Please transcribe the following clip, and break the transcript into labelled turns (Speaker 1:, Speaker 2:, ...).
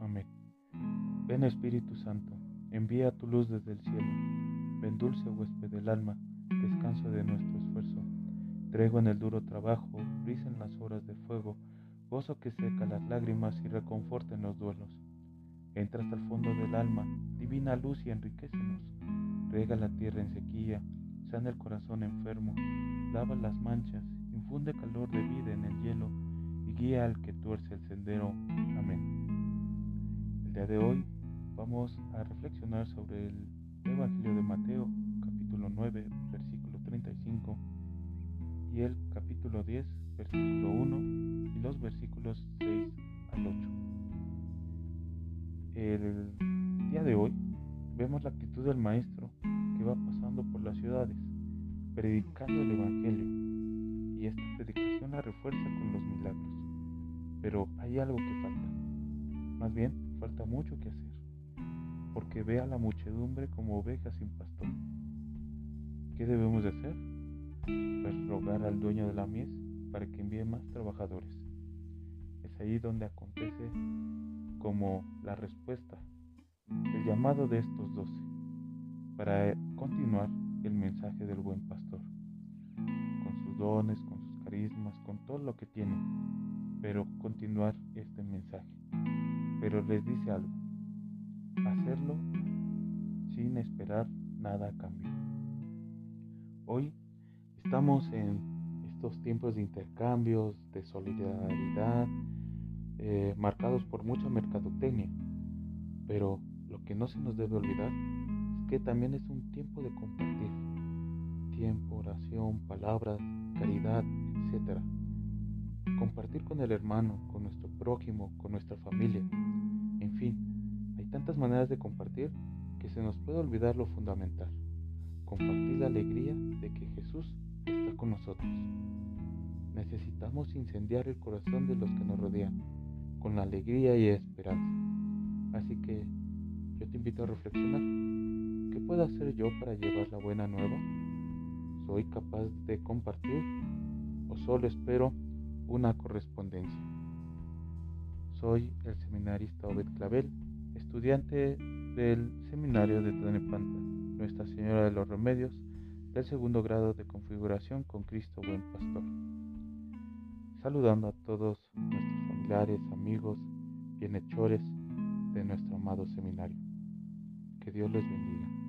Speaker 1: Amén. Ven Espíritu Santo, envía tu luz desde el cielo. Ven dulce huésped del alma, descanso de nuestro esfuerzo. Trego en el duro trabajo, brisa en las horas de fuego, gozo que seca las lágrimas y reconforta en los duelos. Entra hasta el fondo del alma, divina luz y enriquecenos. Rega la tierra en sequía, sana el corazón enfermo, lava las manchas, infunde calor de vida en el hielo y guía al que tuerce el sendero. Amén. El día de hoy vamos a reflexionar sobre el Evangelio de Mateo, capítulo 9, versículo 35, y el capítulo 10, versículo 1, y los versículos 6 al 8. El día de hoy vemos la actitud del Maestro que va pasando por las ciudades, predicando el Evangelio, y esta predicación la refuerza con los milagros. Pero hay algo que falta, más bien falta mucho que hacer, porque ve a la muchedumbre como ovejas sin pastor. ¿Qué debemos de hacer? Pues rogar al dueño de la mies para que envíe más trabajadores. Es ahí donde acontece como la respuesta, el llamado de estos doce, para continuar el mensaje del buen pastor, con sus dones, con sus carismas, con todo lo que tiene, pero continuar este mensaje. Pero les dice algo, hacerlo sin esperar nada a cambio. Hoy estamos en estos tiempos de intercambios, de solidaridad, eh, marcados por mucha mercadotecnia. Pero lo que no se nos debe olvidar es que también es un tiempo de compartir. Tiempo, oración, palabras, caridad, etc. Compartir con el hermano, con nuestro prójimo, con nuestra familia. En fin, hay tantas maneras de compartir que se nos puede olvidar lo fundamental. Compartir la alegría de que Jesús está con nosotros. Necesitamos incendiar el corazón de los que nos rodean con la alegría y esperanza. Así que yo te invito a reflexionar. ¿Qué puedo hacer yo para llevar la buena nueva? ¿Soy capaz de compartir o solo espero una correspondencia? Soy el seminarista Obed Clavel, estudiante del seminario de Tonepanta, Nuestra Señora de los Remedios, del segundo grado de configuración con Cristo Buen Pastor. Saludando a todos nuestros familiares, amigos, bienhechores de nuestro amado seminario. Que Dios les bendiga.